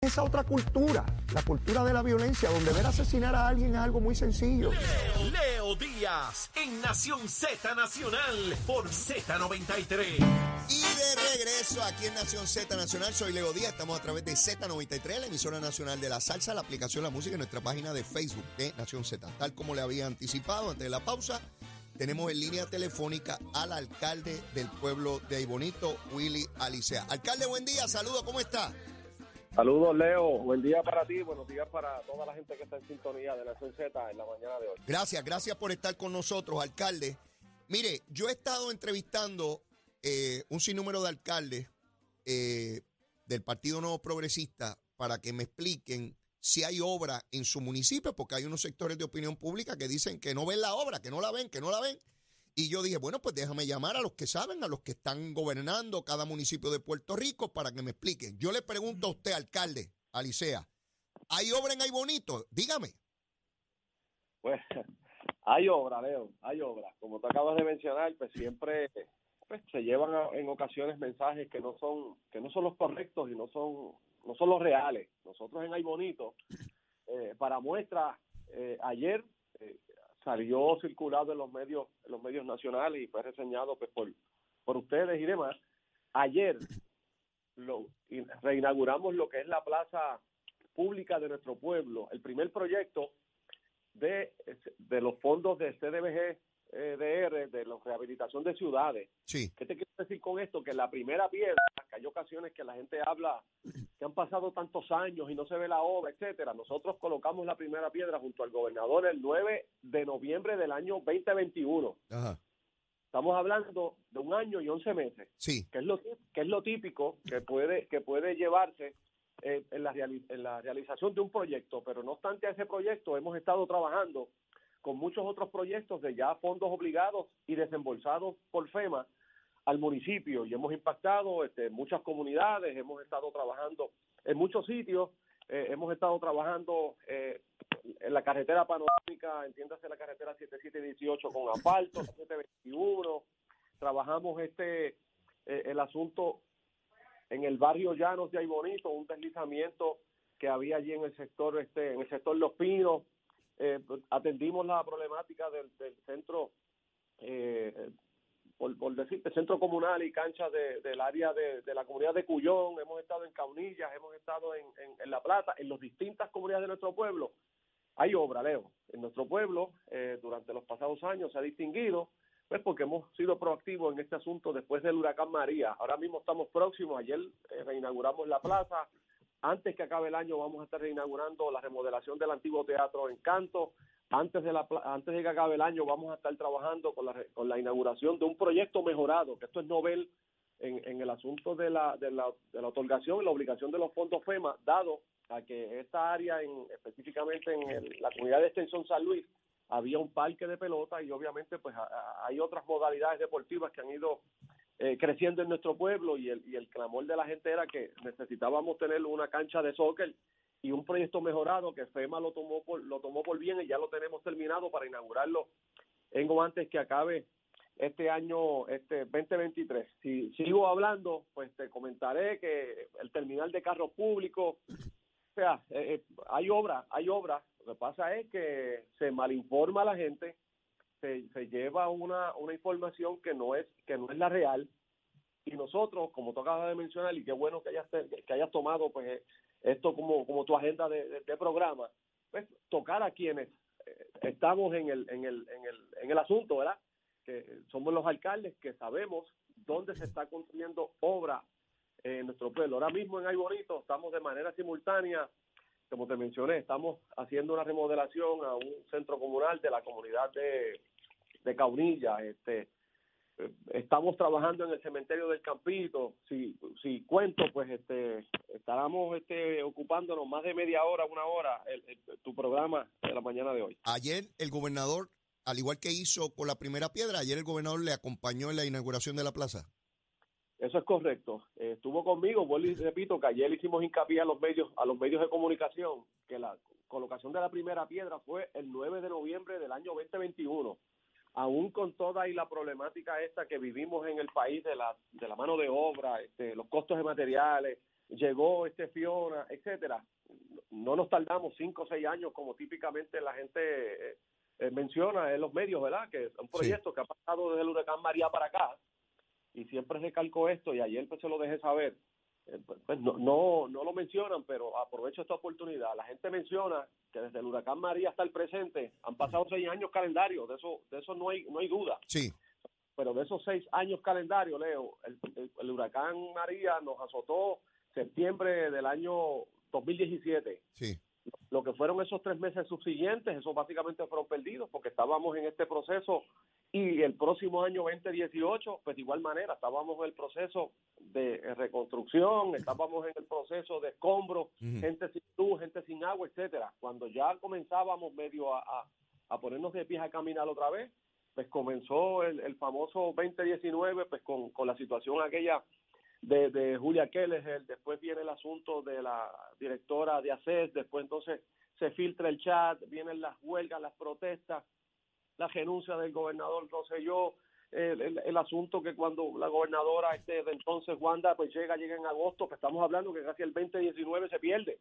esa otra cultura, la cultura de la violencia, donde ver asesinar a alguien es algo muy sencillo. Leo, Leo Díaz en Nación Z Nacional por Z93. Y de regreso aquí en Nación Z Nacional, soy Leo Díaz, estamos a través de Z93, la emisora nacional de la salsa, la aplicación La Música y nuestra página de Facebook de Nación Z. Tal como le había anticipado antes de la pausa, tenemos en línea telefónica al alcalde del pueblo de Aybonito, Willy Alicea. Alcalde, buen día, saludos, ¿cómo está? Saludos, Leo. Buen día para ti, buenos días para toda la gente que está en sintonía de Nación Z en la mañana de hoy. Gracias, gracias por estar con nosotros, alcalde. Mire, yo he estado entrevistando eh, un sinnúmero de alcaldes eh, del Partido Nuevo Progresista para que me expliquen si hay obra en su municipio, porque hay unos sectores de opinión pública que dicen que no ven la obra, que no la ven, que no la ven. Y yo dije, bueno, pues déjame llamar a los que saben, a los que están gobernando cada municipio de Puerto Rico para que me expliquen. Yo le pregunto a usted, alcalde, Alicea, ¿hay obra en Ay Bonito? Dígame. Pues hay obra, Leo, hay obra. Como tú acabas de mencionar, pues siempre pues, se llevan a- en ocasiones mensajes que no son que no son los correctos y no son no son los reales. Nosotros en Ay Bonito, eh, para muestra, eh, ayer eh, salió circulado en los medios en los medios nacionales y fue reseñado pues, por por ustedes y demás. Ayer lo reinauguramos lo que es la plaza pública de nuestro pueblo, el primer proyecto de, de los fondos de CDBG eh, DR, de la rehabilitación de ciudades. Sí. ¿Qué te quiero decir con esto? Que la primera piedra, que hay ocasiones que la gente habla que han pasado tantos años y no se ve la obra, etcétera. Nosotros colocamos la primera piedra junto al gobernador el 9 de noviembre del año 2021. Ajá. Estamos hablando de un año y 11 meses Sí. que es lo que es lo típico que puede que puede llevarse eh, en, la en la realización de un proyecto pero no obstante a ese proyecto hemos estado trabajando con muchos otros proyectos de ya fondos obligados y desembolsados por FEMA al municipio. Y hemos impactado este, muchas comunidades hemos estado trabajando en muchos sitios eh, hemos estado trabajando eh, en la carretera panorámica, entiéndase la carretera 7718 con asfalto, la 721, trabajamos este eh, el asunto en el barrio Llanos de Aybonito, un deslizamiento que había allí en el sector este en el sector Los Pinos, eh, atendimos la problemática del, del centro eh, por, por decirte, centro comunal y canchas de- del área de, de la comunidad de Cuyón, hemos estado en Caunillas, hemos estado en, en- en La Plata, en las distintas comunidades de nuestro pueblo. Hay obra, Leo. En nuestro pueblo, eh, durante los pasados años, se ha distinguido, pues porque hemos sido proactivos en este asunto después del huracán María. Ahora mismo estamos próximos, ayer eh, reinauguramos la plaza, antes que acabe el año vamos a estar reinaugurando la remodelación del antiguo teatro Encanto. Antes de, la, antes de que acabe el año vamos a estar trabajando con la, con la inauguración de un proyecto mejorado, que esto es novel en, en el asunto de la, de, la, de la otorgación y la obligación de los fondos FEMA, dado a que esta área, en, específicamente en la comunidad de Extensión San Luis, había un parque de pelota y obviamente pues hay otras modalidades deportivas que han ido eh, creciendo en nuestro pueblo y el, y el clamor de la gente era que necesitábamos tener una cancha de soccer y un proyecto mejorado que FEMA lo tomó por, lo tomó por bien y ya lo tenemos terminado para inaugurarlo en antes que acabe este año este 2023. Si sigo hablando, pues te comentaré que el terminal de carros públicos, o sea, eh, eh, hay obra, hay obra. Lo que pasa es que se malinforma a la gente, se, lleva una, una información que no es que no es la real y nosotros, como tú acabas de mencionar, y qué bueno que hayas, que hayas tomado pues esto como, como tu agenda de programa, pues tocar a quienes eh, estamos en el, en, el, en, el, en el asunto, ¿verdad? Que somos los alcaldes que sabemos dónde se está construyendo obra en nuestro pueblo. Ahora mismo en Ay Bonito estamos de manera simultánea, como te mencioné, estamos haciendo una remodelación a un centro comunal de la comunidad de, Caunilla, este eh, estamos trabajando en el cementerio del Campito. Si, si cuento, pues este, estaremos este, ocupándonos más de media hora, una hora, el- tu programa de la mañana de hoy. Ayer el gobernador, al igual que hizo con la primera piedra, ayer el gobernador le acompañó en la inauguración de la plaza. Eso es correcto. Eh, estuvo conmigo, vuelvo y repito que ayer hicimos hincapié a los medios, a los medios de comunicación, que la colocación de la primera piedra fue el 9 de noviembre del año 2021. Aún con toda y la problemática esta que vivimos en el país de la, de la mano de obra, este, los costos de materiales, llegó este Fiona, etcétera. No nos tardamos cinco o seis años como típicamente la gente eh, eh, menciona en los medios, ¿verdad? Que es un proyecto que ha pasado desde el huracán María para acá y siempre recalco esto y ayer pues se lo dejé saber. Eh, pues, pues, no, no, no lo mencionan, pero aprovecho esta oportunidad. La gente menciona que desde el huracán María hasta el presente han pasado seis años calendarios, de eso, de eso no hay, no hay duda. Sí, Pero de esos seis años calendarios, Leo, el, el- el huracán María nos azotó septiembre del año 2017 sí. lo que fueron esos tres meses subsiguientes, esos básicamente fueron perdidos porque estábamos en este proceso y el próximo año 2018, pues de igual manera, estábamos en el proceso de reconstrucción, estábamos en el proceso de escombro, Ujú. gente sin luz, gente sin agua, etcétera. Cuando ya comenzábamos medio a, a- a ponernos de pies a caminar otra vez, pues comenzó el, el famoso 2019, pues con, con la situación aquella de, de Julia Keller, después viene el asunto de la directora de ACES, después entonces se filtra el chat, vienen las huelgas, las protestas, la renuncia del gobernador Rosselló, el, el, el asunto que cuando la gobernadora este de entonces Wanda pues llega, llega en agosto, pues estamos hablando que casi el 2019 se pierde.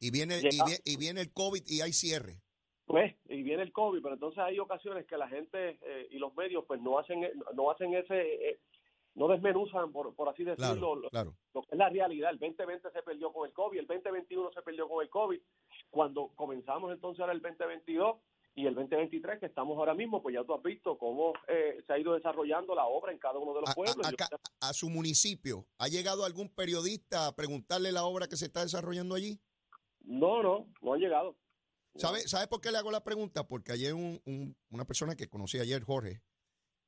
Y viene, y, viene el COVID y hay cierre. Pues, y viene el COVID, pero entonces hay ocasiones que la gente eh, y los medios pues no hacen no hacen ese eh, no desmenuzan por, por así decirlo Claro, lo- claro. lo que es la realidad. El 2020 se perdió con el COVID, el 2021 se perdió con el COVID. Cuando comenzamos entonces ahora el 2022 y el 2023 que estamos ahora mismo, pues ya tú has visto cómo eh, se ha ido desarrollando la obra en cada uno de los A, pueblos. a- su municipio, ¿ha llegado algún periodista a preguntarle la obra que se está desarrollando allí? no, no, no han llegado. ¿Sabe, ¿Sabe por qué le hago la pregunta? Porque ayer un- un- una persona que conocí ayer, Jorge,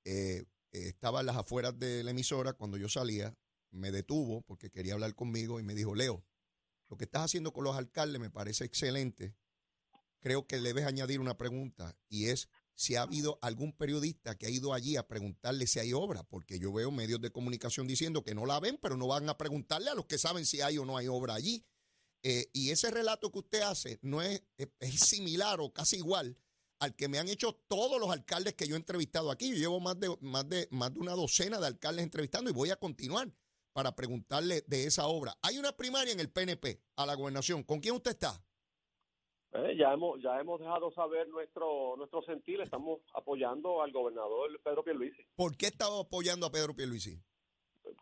eh, estaba en las afueras de la emisora cuando yo salía, me detuvo porque quería hablar conmigo y me dijo, Leo, lo que estás haciendo con los alcaldes me parece excelente. Creo que debes añadir una pregunta y es si ha habido algún periodista que ha ido allí a preguntarle si hay obra, porque yo veo medios de comunicación diciendo que no la ven, pero no van a preguntarle a los que saben si hay o no hay obra allí. Eh, y ese relato que usted hace no es, es, similar o casi igual al que me han hecho todos los alcaldes que yo he entrevistado aquí. Yo llevo más de, más de, más de una docena de alcaldes entrevistando y voy a continuar para preguntarle de esa obra. Hay una primaria en el PNP a la gobernación. ¿Con quién usted está? Eh, ya hemos ya hemos dejado saber nuestro nuestro sentir, estamos apoyando al gobernador Pedro Pierluisi. ¿Por qué está apoyando a Pedro Pierluisi?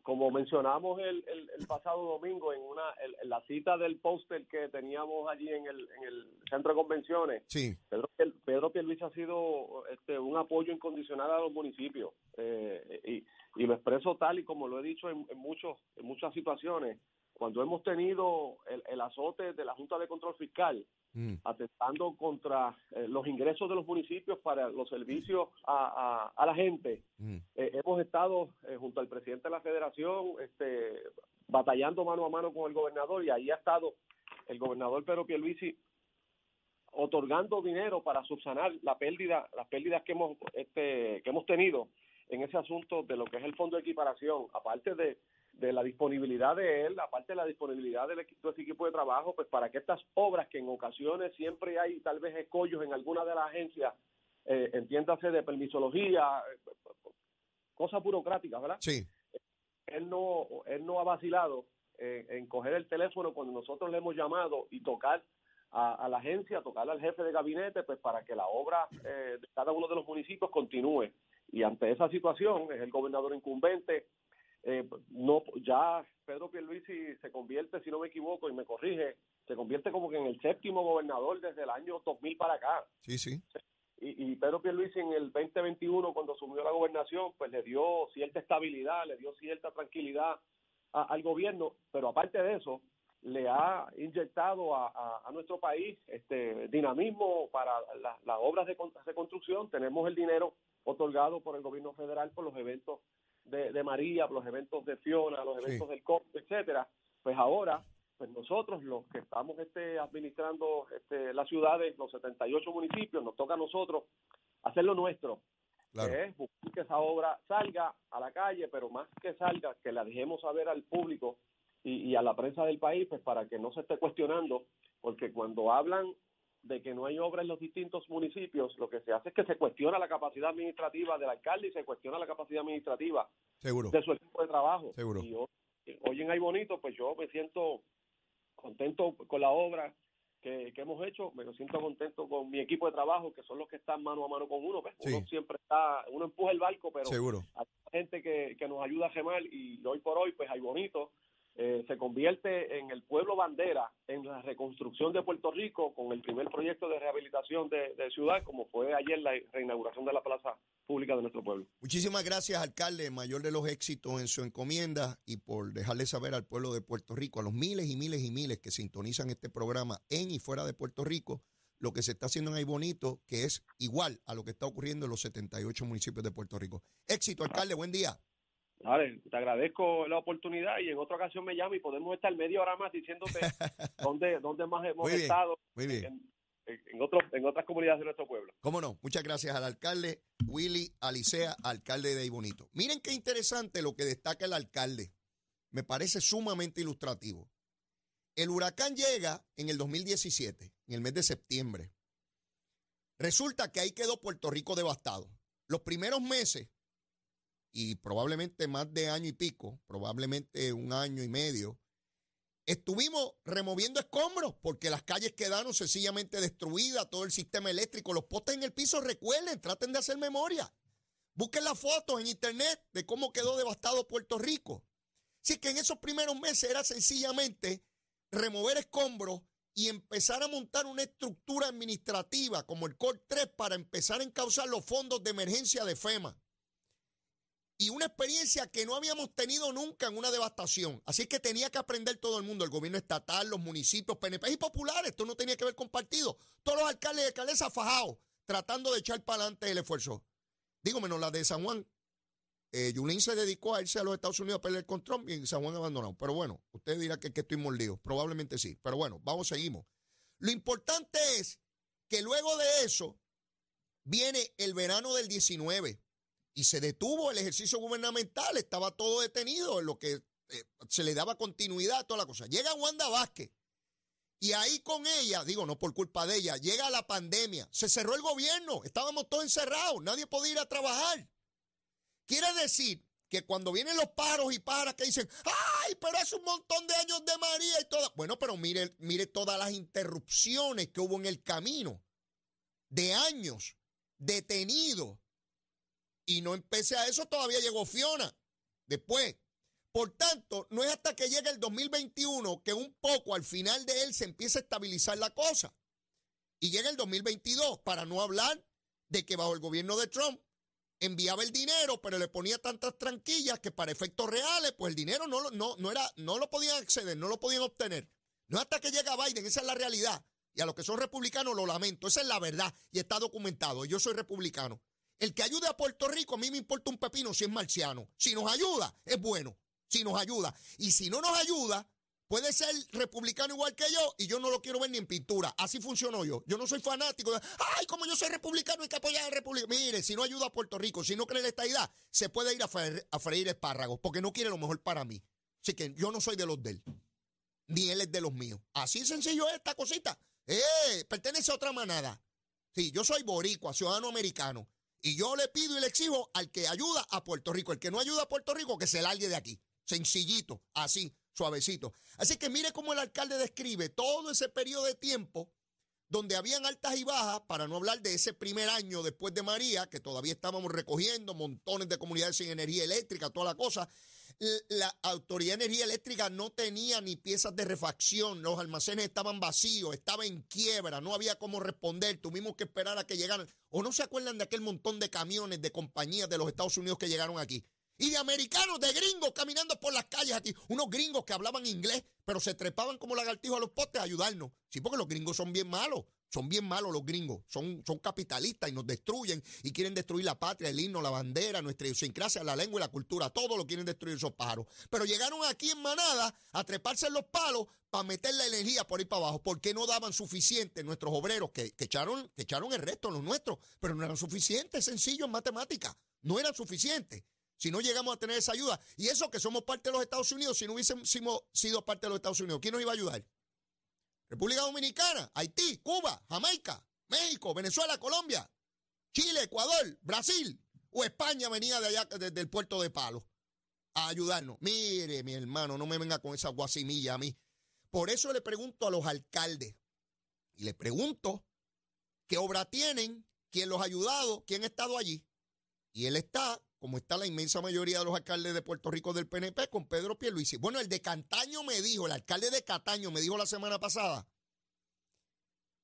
como mencionamos el, el, el pasado domingo en una en, en la cita del póster que teníamos allí en el, en el centro de convenciones, Sí, Pedro, Pedro Pierluisi ha sido este, un apoyo incondicional a los municipios eh, y, y lo expreso tal y como lo he dicho en, en muchos en muchas situaciones. Cuando hemos tenido el, el azote de la Junta de Control Fiscal, Mm, atentando contra eh, los ingresos de los municipios para los servicios a, a, a la gente, mm. eh, hemos estado eh, junto al presidente de la federación este, batallando mano a mano con el gobernador y ahí ha estado el gobernador Pedro Pierluisi otorgando dinero para subsanar la pérdida las pérdidas que hemos este, que hemos tenido en ese asunto de lo que es el fondo de equiparación aparte de, de la disponibilidad de él aparte de la disponibilidad del equipo, de ese equipo de trabajo pues para que estas obras que en ocasiones siempre hay tal vez escollos en alguna de las agencias eh, entiéndase de permisología eh, cosas burocráticas, ¿verdad? Sí, Él no, él no ha vacilado eh, en coger el teléfono cuando nosotros le hemos llamado y tocar a, a la agencia, tocar al jefe de gabinete, pues para que la obra eh, de cada uno de los municipios continúe. Y ante esa situación, es el gobernador incumbente, eh, no ya Pedro Pierluisi se convierte, si no me equivoco, y me corrige, se convierte como que en el séptimo gobernador desde el año 2000 para acá sí, sí. y, y Pedro Pierluisi en el 2021 cuando asumió la gobernación pues le dio cierta estabilidad, le dio cierta tranquilidad a- al gobierno, pero aparte de eso le ha inyectado a, a- a nuestro país este dinamismo para la- las obras de con- reconstrucción. Tenemos el dinero otorgado por el gobierno federal por los eventos de, de María, los eventos de Fiona, los Sí. eventos del COP, etcétera. Pues ahora, pues nosotros los que estamos este, administrando este, las ciudades, los 78 municipios, nos toca a nosotros hacer lo nuestro, Claro. que es buscar que esa obra salga a la calle, pero más que salga, que la dejemos saber al público y, y a la prensa del país, pues para que no se esté cuestionando, porque cuando hablan de que no hay obra en los distintos municipios, lo que se hace es que se cuestiona la capacidad administrativa del alcalde y se cuestiona la capacidad administrativa Seguro. de su equipo de trabajo. Seguro. Y hoy, hoy en Ay Bonito, pues yo me siento contento con la obra que, que hemos hecho, me siento contento con mi equipo de trabajo, que son los que están mano a mano con uno. pues. Uno siempre está, uno empuja el barco, pero Seguro. hay gente que, que nos ayuda a gemar y hoy por hoy, pues Ay Bonito eh, se convierte en el pueblo bandera en la reconstrucción de Puerto Rico con el primer proyecto de rehabilitación de, ciudad, como fue ayer la reinauguración de la plaza pública de nuestro pueblo. Muchísimas gracias, alcalde, mayor de los éxitos en su encomienda y por dejarle saber al pueblo de Puerto Rico, a los miles y miles y miles que sintonizan este programa en y fuera de Puerto Rico, lo que se está haciendo en Ay Bonito, que es igual a lo que está ocurriendo en los 78 municipios de Puerto Rico. Éxito, alcalde, buen día. Vale, te agradezco la oportunidad y en otra ocasión me llama y podemos estar media hora más diciéndote dónde, dónde más hemos Muy bien, estado Muy bien. en, en, en otras comunidades de nuestro pueblo. Cómo no, muchas gracias al alcalde Willy Alicea, alcalde de Ay Bonito. Miren qué interesante lo que destaca el alcalde. Me parece sumamente ilustrativo. El huracán llega en el 2017, en el mes de septiembre. Resulta que ahí quedó Puerto Rico devastado. Los primeros meses, y probablemente más de año y pico, probablemente un año y medio, estuvimos removiendo escombros porque las calles quedaron sencillamente destruidas, todo el sistema eléctrico, los postes en el piso, recuerden, traten de hacer memoria. Busquen las fotos en internet de cómo quedó devastado Puerto Rico. Así que en esos primeros meses era sencillamente remover escombros y empezar a montar una estructura administrativa como el COR 3 para empezar a encauzar los fondos de emergencia de FEMA. Y una experiencia que no habíamos tenido nunca en una devastación. Así que tenía que aprender todo el mundo, el gobierno estatal, los municipios, PNP y populares. Esto no tenía que ver con partidos. Todos los alcaldes y alcaldesas fajados tratando de echar para adelante el esfuerzo. Digo, menos la de San Juan. Eh, Yulín se dedicó a irse a los Estados Unidos a pelear con Trump y San Juan abandonado. Pero bueno, usted dirá que, que estoy mordido. Probablemente sí. Pero bueno, vamos, seguimos. Lo importante es que luego de eso viene el verano del 19 y se detuvo el ejercicio gubernamental. Estaba todo detenido en lo que eh, se le daba continuidad a toda la cosa. Llega Wanda Vázquez y ahí con ella, digo, no por culpa de ella, llega la pandemia. Se cerró el gobierno. Estábamos todos encerrados. Nadie podía ir a trabajar. Quiere decir que cuando vienen los paros y paras que dicen, ay, pero hace un montón de años de María y toda. Bueno, pero mire, mire todas las interrupciones que hubo en el camino de años detenidos. Y no empecé a eso, todavía llegó Fiona. Después. Por tanto, no es hasta que llegue el 2021 que un poco al final de él se empieza a estabilizar la cosa. Y llega el 2022, para no hablar de que bajo el gobierno de Trump enviaba el dinero, pero le ponía tantas tranquillas que para efectos reales, pues el dinero no, no, no, era, no lo podían acceder, no lo podían obtener. No es hasta que llega Biden, esa es la realidad. Y a los que son republicanos lo lamento, esa es la verdad y está documentado. Yo soy republicano. El que ayude a Puerto Rico, a mí me importa un pepino si es marciano. Si nos ayuda, es bueno. Si nos ayuda. Y si no nos ayuda, puede ser republicano igual que yo y yo no lo quiero ver ni en pintura. Así funciono yo. Yo no soy fanático de, ay, como yo soy republicano hay que apoyar a la República. Mire, si no ayuda a Puerto Rico, si no cree la estadidad, se puede ir a a freír espárragos porque no quiere lo mejor para mí. Así que yo no soy de los de él. Ni él es de los míos. Así sencillo es esta cosita. Eh, pertenece a otra manada. Sí, yo soy boricua, ciudadano americano. Y yo le pido y le exijo al que ayuda a Puerto Rico. El que no ayuda a Puerto Rico, que se largue de aquí. Sencillito, así, suavecito. Así que mire cómo el alcalde describe todo ese periodo de tiempo donde habían altas y bajas, para no hablar de ese primer año después de María, que todavía estábamos recogiendo montones de comunidades sin energía eléctrica, toda la cosa. La Autoridad de Energía Eléctrica no tenía ni piezas de refacción, los almacenes estaban vacíos, estaba en quiebra, no había cómo responder, tuvimos que esperar a que llegaran. ¿O no se acuerdan de aquel montón de camiones de compañías de los Estados Unidos que llegaron aquí? Y de americanos, de gringos caminando por las calles aquí. Unos gringos que hablaban inglés, pero se trepaban como lagartijos a los postes a ayudarnos. Sí, porque los gringos son bien malos. Son bien malos los gringos, son, son capitalistas y nos destruyen y quieren destruir la patria, el himno, la bandera, nuestra idiosincrasia, la lengua y la cultura, todo lo quieren destruir esos pájaros. Pero llegaron aquí en manada a treparse en los palos para meter la energía por ahí para abajo. ¿Por qué no daban suficiente nuestros obreros que, que echaron, que echaron el resto, los nuestros? Pero no eran suficientes, sencillo en matemática, no eran suficientes si no llegamos a tener esa ayuda. Y eso que somos parte de los Estados Unidos, si no hubiésemos sido parte de los Estados Unidos, ¿quién nos iba a ayudar? República Dominicana, Haití, Cuba, Jamaica, México, Venezuela, Colombia, Chile, Ecuador, Brasil o España venía de allá desde el puerto de Palo a ayudarnos. Mire, mi hermano, no me venga con esa guasimilla a mí. Por eso le pregunto a los alcaldes y le pregunto qué obra tienen, quién los ha ayudado, quién ha estado allí. Y él está como está la inmensa mayoría de los alcaldes de Puerto Rico del PNP, con Pedro Pierluisi. Bueno, el de Cantaño me dijo, el alcalde de Cataño me dijo la semana pasada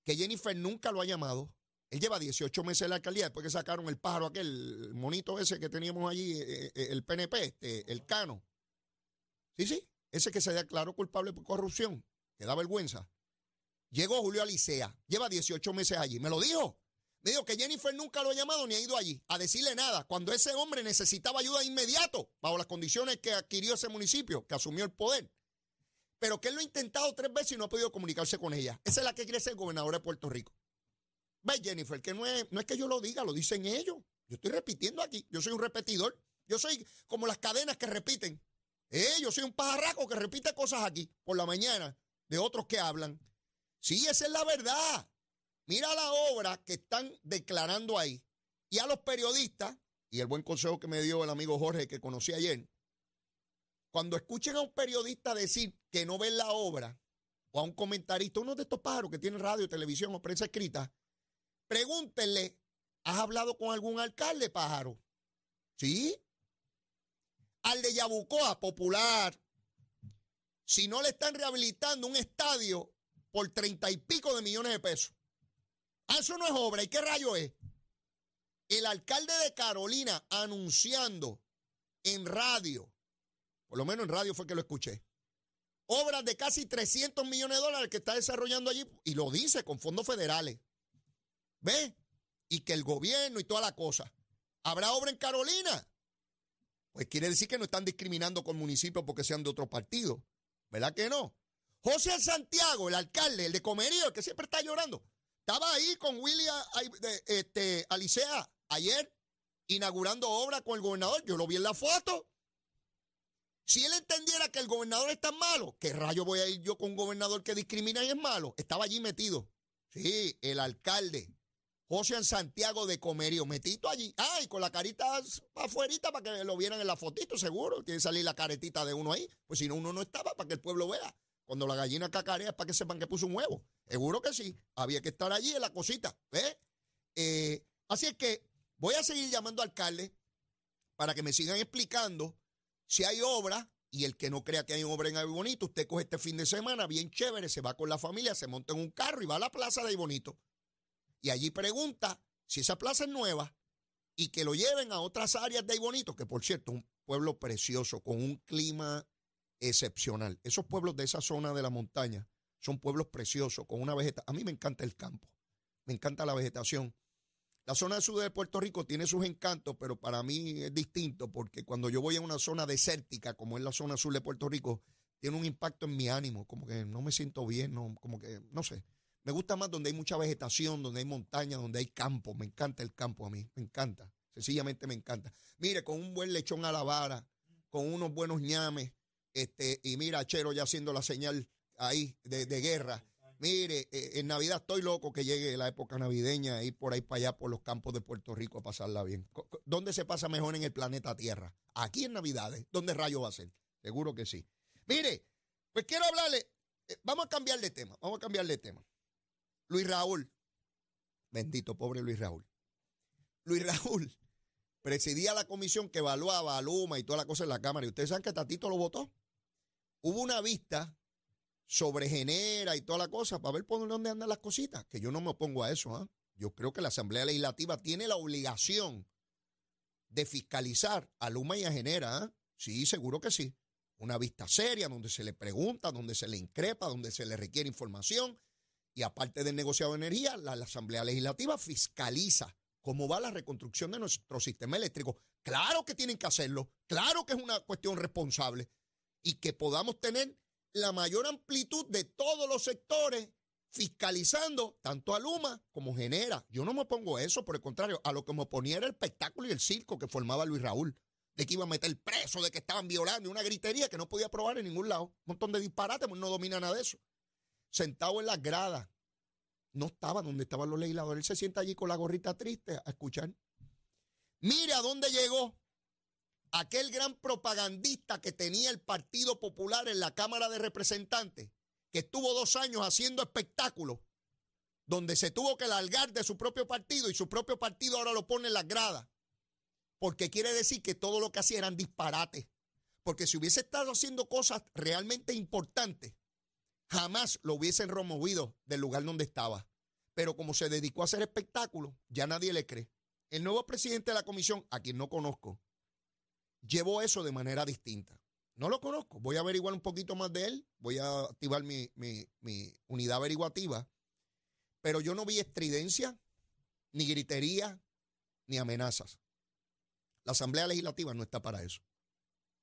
que Jennifer nunca lo ha llamado. Él lleva 18 meses en la alcaldía, después que sacaron el pájaro aquel, el monito ese que teníamos allí, eh, eh, el PNP, este, el Cano. Sí, sí, ese que se declaró culpable por corrupción, que da vergüenza. Llegó Julio Alicea, lleva 18 meses allí, me lo dijo. Me que Jennifer nunca lo ha llamado ni ha ido allí a decirle nada, cuando ese hombre necesitaba ayuda inmediato, bajo las condiciones que adquirió ese municipio, que asumió el poder. Pero que él lo ha intentado tres veces y no ha podido comunicarse con ella. Esa es la que quiere ser gobernadora de Puerto Rico. Ve, Jennifer, que no es, no es que yo lo diga, lo dicen ellos. Yo estoy repitiendo aquí. Yo soy un repetidor. Yo soy como las cadenas que repiten. Eh, yo soy un pajarraco que repite cosas aquí por la mañana de otros que hablan. Sí, esa es la verdad. Mira la obra que están declarando ahí. Y a los periodistas, y el buen consejo que me dio el amigo Jorge que conocí ayer, cuando escuchen a un periodista decir que no ven la obra, o a un comentarista, uno de estos pájaros que tiene radio, televisión o prensa escrita, pregúntenle, ¿has hablado con algún alcalde, pájaro? ¿Sí? Al de Yabucoa, popular. Si no le están rehabilitando un estadio por treinta y pico de millones de pesos. Ah, eso no es obra. ¿Y qué rayo es? El alcalde de Carolina anunciando en radio, por lo menos en radio fue que lo escuché, obras de casi 300 millones de dólares que está desarrollando allí y lo dice con fondos federales. ¿Ve? Y que el gobierno y toda la cosa. ¿Habrá obra en Carolina? Pues quiere decir que no están discriminando con municipios porque sean de otro partido. ¿Verdad que no? José Santiago, el alcalde, el de Comerío, el que siempre está llorando. Estaba ahí con William este, Alicea ayer inaugurando obra con el gobernador. Yo lo vi en la foto. Si él entendiera que el gobernador es tan malo, ¿qué rayo voy a ir yo con un gobernador que discrimina y es malo? Estaba allí metido. Sí, el alcalde. José Santiago de Comerío, metito allí. Ay, con la carita afuerita para que lo vieran en la fotito, seguro. Tiene que salir la caretita de uno ahí. Pues si no, uno no estaba para que el pueblo vea. Cuando la gallina cacarea es para que sepan que puso un huevo. Seguro que sí. Había que estar allí en la cosita. Eh, así es que voy a seguir llamando al alcalde para que me sigan explicando si hay obra. Y el que no crea que hay obra en Bonito, usted coge este fin de semana bien chévere, se va con la familia, se monta en un carro y va a la plaza de Bonito. Y allí pregunta si esa plaza es nueva y que lo lleven a otras áreas de Bonito, que por cierto, un pueblo precioso, con un clima excepcional. Esos pueblos de esa zona de la montaña son pueblos preciosos, con una vegetación. A mí me encanta el campo, me encanta la vegetación. La zona sur de Puerto Rico tiene sus encantos, pero para mí es distinto porque cuando yo voy a una zona desértica, como es la zona sur de Puerto Rico, tiene un impacto en mi ánimo, como que no me siento bien, no, como que, no sé. Me gusta más donde hay mucha vegetación, donde hay montaña, donde hay campo. Me encanta el campo a mí, me encanta. Sencillamente me encanta. Mire, con un buen lechón a la vara, con unos buenos ñames, este, y mira, Chero ya haciendo la señal ahí de, guerra. Mire, eh, en Navidad estoy loco que llegue la época navideña, ir por ahí para allá por los campos de Puerto Rico a pasarla bien. ¿Dónde se pasa mejor en el planeta Tierra? Aquí en Navidades. ¿Dónde rayo va a ser? Seguro que sí. Mire, pues quiero hablarle, eh, vamos a cambiar de tema, vamos a cambiar de tema. Luis Raúl, bendito pobre Luis Raúl. Luis Raúl presidía la comisión que evaluaba a Luma y toda la cosa en la Cámara. Y ustedes saben que Tatito lo votó. Hubo una vista sobre genera y toda la cosa para ver por dónde andan las cositas, que yo no me opongo a eso. ¿ah? Yo creo que la Asamblea Legislativa tiene la obligación de fiscalizar a Luma y a Genera. ¿ah? Sí, seguro que sí. Una vista seria donde se le pregunta, donde se le increpa, donde se le requiere información. Y aparte del negociado de energía, la Asamblea Legislativa fiscaliza cómo va la reconstrucción de nuestro sistema eléctrico. Claro que tienen que hacerlo, claro que es una cuestión responsable y que podamos tener la mayor amplitud de todos los sectores fiscalizando tanto a Luma como Genera. Yo no me pongo eso, por el contrario, a lo que me oponía era el espectáculo y el circo que formaba Luis Raúl, de que iba a meter preso, de que estaban violando, una gritería que no podía probar en ningún lado. Un montón de disparates, no domina nada de eso. Sentado en las gradas, no estaba donde estaban los legisladores. Él se sienta allí con la gorrita triste a escuchar. Mire a dónde llegó aquel gran propagandista que tenía el Partido Popular en la Cámara de Representantes, que estuvo dos años haciendo espectáculos, donde se tuvo que largar de su propio partido y su propio partido ahora lo pone en las gradas, porque quiere decir que todo lo que hacía eran disparates. Porque si hubiese estado haciendo cosas realmente importantes, jamás lo hubiesen removido del lugar donde estaba. Pero como se dedicó a hacer espectáculos, ya nadie le cree. El nuevo presidente de la comisión, a quien no conozco, llevó eso de manera distinta. No lo conozco. Voy a averiguar un poquito más de él. Voy a activar mi, unidad averiguativa. Pero yo no vi estridencia, ni gritería, ni amenazas. La Asamblea Legislativa no está para eso.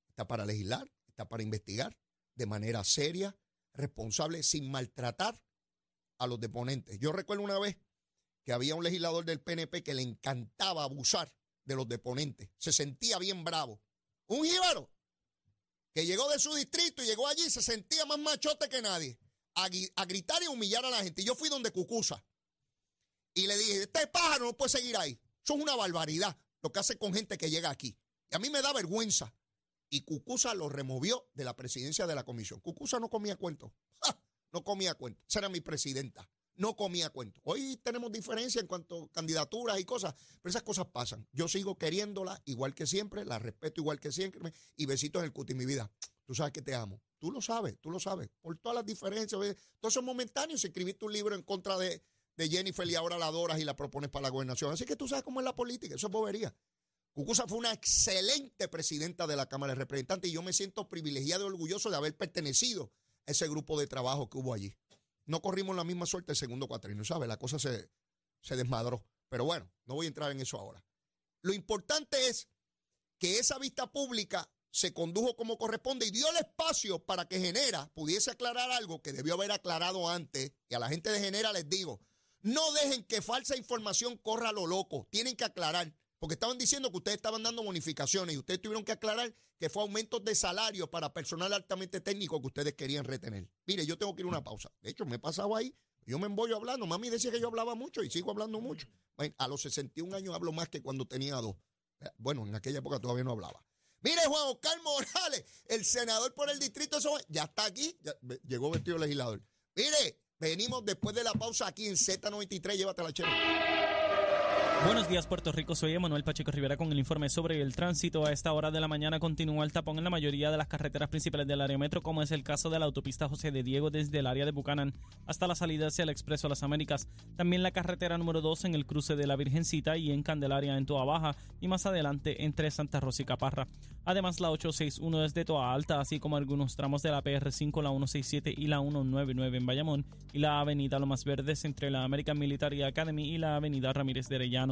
Está para legislar, está para investigar de manera seria, responsable, sin maltratar a los deponentes. Yo recuerdo una vez que había un legislador del PNP que le encantaba abusar de los deponentes. Se sentía bien bravo. Un jíbaro que llegó de su distrito y llegó allí se sentía más machote que nadie a, gritar y humillar a la gente. Y yo fui donde Cucusa y le dije, este pájaro no puede seguir ahí. Eso es una barbaridad lo que hace con gente que llega aquí. Y a mí me da vergüenza. Y Cucusa lo removió de la presidencia de la comisión. Cucusa no comía cuento. No comía cuento. Esa era mi presidenta no comía cuento. Hoy tenemos diferencia en cuanto a candidaturas y cosas, pero esas cosas pasan. Yo sigo queriéndola igual que siempre, la respeto igual que siempre y besitos en el cuti, mi vida. Tú sabes que te amo. Tú lo sabes, tú lo sabes. Por todas las diferencias, todos son momentáneos. Escribiste un libro en contra de, de Jennifer y ahora la adoras y la propones para la gobernación. Así que tú sabes cómo es la política, eso es bobería. Cucusa fue una excelente presidenta de la Cámara de Representantes y yo me siento privilegiado y orgulloso de haber pertenecido a ese grupo de trabajo que hubo allí no corrimos la misma suerte el segundo cuatrino, ¿sabes? La cosa se, se desmadró. Pero bueno, no voy a entrar en eso ahora. Lo importante es que esa vista pública se condujo como corresponde y dio el espacio para que Genera pudiese aclarar algo que debió haber aclarado antes. Y a la gente de Genera les digo, no dejen que falsa información corra a lo loco. Tienen que aclarar. Porque estaban diciendo que ustedes estaban dando bonificaciones y ustedes tuvieron que aclarar que fue aumentos de salario para personal altamente técnico que ustedes querían retener. Mire, yo tengo que ir a una pausa. De hecho, me he pasado ahí, yo me embollo hablando. Mami decía que yo hablaba mucho y sigo hablando mucho. a los 61 años hablo más que cuando tenía dos. Eh, bueno, en aquella época todavía no hablaba. Mire, Juan Oscar Morales, el senador por el distrito, ya está aquí, llegó vestido legislador. Mire, venimos después de la pausa aquí en Z93, llévate la chela. Buenos días, Puerto Rico. Soy Emanuel Pacheco Rivera con el informe sobre el tránsito. A esta hora de la mañana continúa el tapón en la mayoría de las carreteras principales del área metro, como es el caso de la autopista José de Diego desde el área de Bucanan hasta la salida hacia el Expreso Las Américas. También la carretera número 2 en el cruce de la Virgencita y en Candelaria en Toa Baja y más adelante entre Santa Rosa y Caparra. Además, la 861 desde Toa Alta, así como algunos tramos de la PR5, la 167 y la 199 en Bayamón y la avenida Lomas Verdes entre la American Military Academy y la avenida Ramírez de Arellano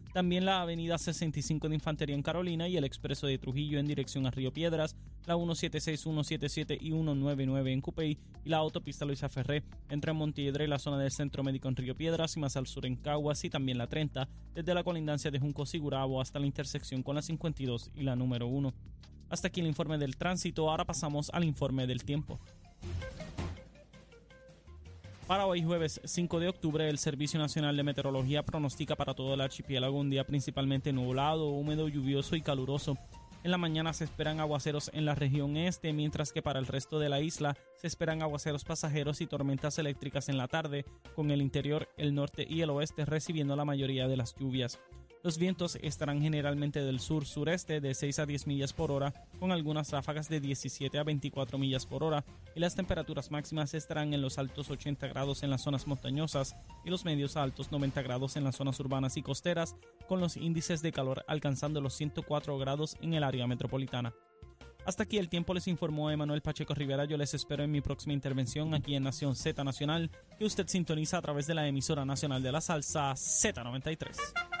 También la avenida 65 de Infantería en Carolina y el expreso de Trujillo en dirección a Río Piedras, la 176, 177 y 199 en Cupey y la autopista Luisa Ferré entre Montiedra y la zona del Centro Médico en Río Piedras y más al sur en Caguas y también la 30 desde la colindancia de Junco Sigurabo hasta la intersección con la 52 y la número 1. Hasta aquí el informe del tránsito, ahora pasamos al informe del tiempo. Para hoy jueves 5 de octubre, el Servicio Nacional de Meteorología pronostica para todo el archipiélago un día principalmente nublado, húmedo, lluvioso y caluroso. En la mañana se esperan aguaceros en la región este, mientras que para el resto de la isla se esperan aguaceros pasajeros y tormentas eléctricas en la tarde, con el interior, el norte y el oeste recibiendo la mayoría de las lluvias. Los vientos estarán generalmente del sur-sureste de 6 a 10 millas por hora, con algunas ráfagas de 17 a 24 millas por hora, y las temperaturas máximas estarán en los altos 80 grados en las zonas montañosas y los medios a altos 90 grados en las zonas urbanas y costeras, con los índices de calor alcanzando los 104 grados en el área metropolitana. Hasta aquí el tiempo les informó Emanuel Pacheco Rivera. Yo les espero en mi próxima intervención aquí en Nación Z Nacional, que usted sintoniza a través de la emisora nacional de la salsa Z93.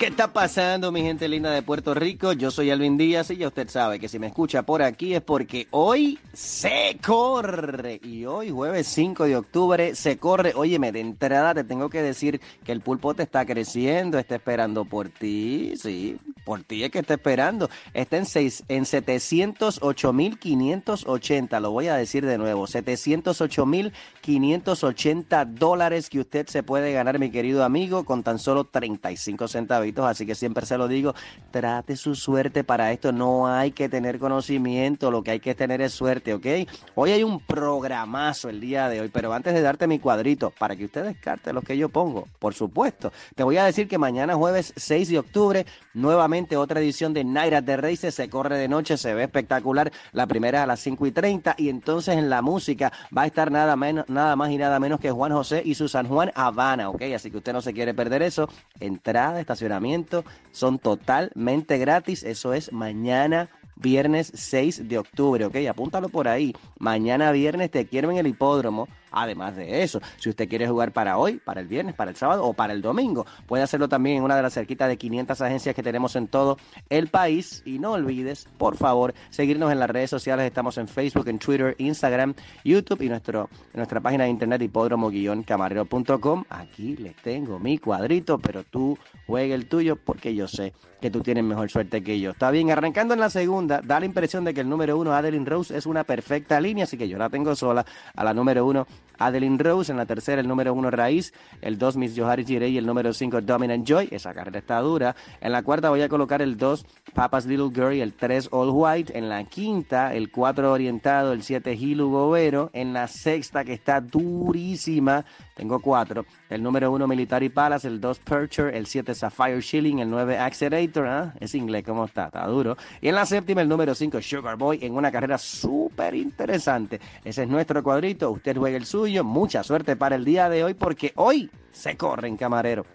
¿Qué está pasando, mi gente linda de Puerto Rico? Yo soy Alvin Díaz y ya usted sabe que si me escucha por aquí es porque hoy se corre. Y hoy, jueves 5 de octubre, se corre. Óyeme, de entrada te tengo que decir que el pulpo te está creciendo, está esperando por ti. Sí, por ti es que está esperando. Está en, seis, en 708.580. Lo voy a decir de nuevo. 708.580 dólares que usted se puede ganar, mi querido amigo, con tan solo 35 centavos así que siempre se lo digo, trate su suerte para esto, no hay que tener conocimiento, lo que hay que tener es suerte, ¿ok? Hoy hay un programazo el día de hoy, pero antes de darte mi cuadrito, para que usted descarte lo que yo pongo, por supuesto, te voy a decir que mañana jueves 6 de octubre, nuevamente otra edición de Naira de Races, se corre de noche, se ve espectacular, la primera a las 5 y 30, y entonces en la música va a estar nada, menos, nada más y nada menos que Juan José y su San Juan Habana, ¿ok? Así que usted no se quiere perder eso, entrada, estacionamiento, son totalmente gratis. Eso es mañana viernes 6 de octubre, ¿ok? Apúntalo por ahí. Mañana viernes te quiero en el hipódromo Además de eso, si usted quiere jugar para hoy, para el viernes, para el sábado o para el domingo, puede hacerlo también en una de las cerquitas de 500 agencias que tenemos en todo el país. Y no olvides, por favor, seguirnos en las redes sociales. Estamos en Facebook, en Twitter, Instagram, YouTube y nuestro, nuestra página de internet hipódromo-camarero.com. Aquí les tengo mi cuadrito, pero tú juegue el tuyo porque yo sé que tú tienes mejor suerte que yo. Está bien, arrancando en la segunda, da la impresión de que el número uno, Adeline Rose, es una perfecta línea, así que yo la tengo sola a la número uno Adeline Rose. En la tercera, el número uno, Raíz. El dos, Miss Johari Girey. Y el número cinco, Dominant Joy. Esa carrera está dura. En la cuarta voy a colocar el dos, Papa's Little Girl. Y el tres, All White. En la quinta, el cuatro, Orientado. El siete, Hilu Gobero. En la sexta, que está durísima, tengo cuatro. El número uno, Military Palace. El dos, Percher. El siete, Sapphire Shilling. El nueve, Accelerator. ¿ah? Es inglés, ¿cómo está? Está duro. Y en la séptima, el número cinco, Sugar Boy. En una carrera súper interesante. Ese es nuestro cuadrito. Usted juega el suyo. Mucha suerte para el día de hoy porque hoy se corren, camarero.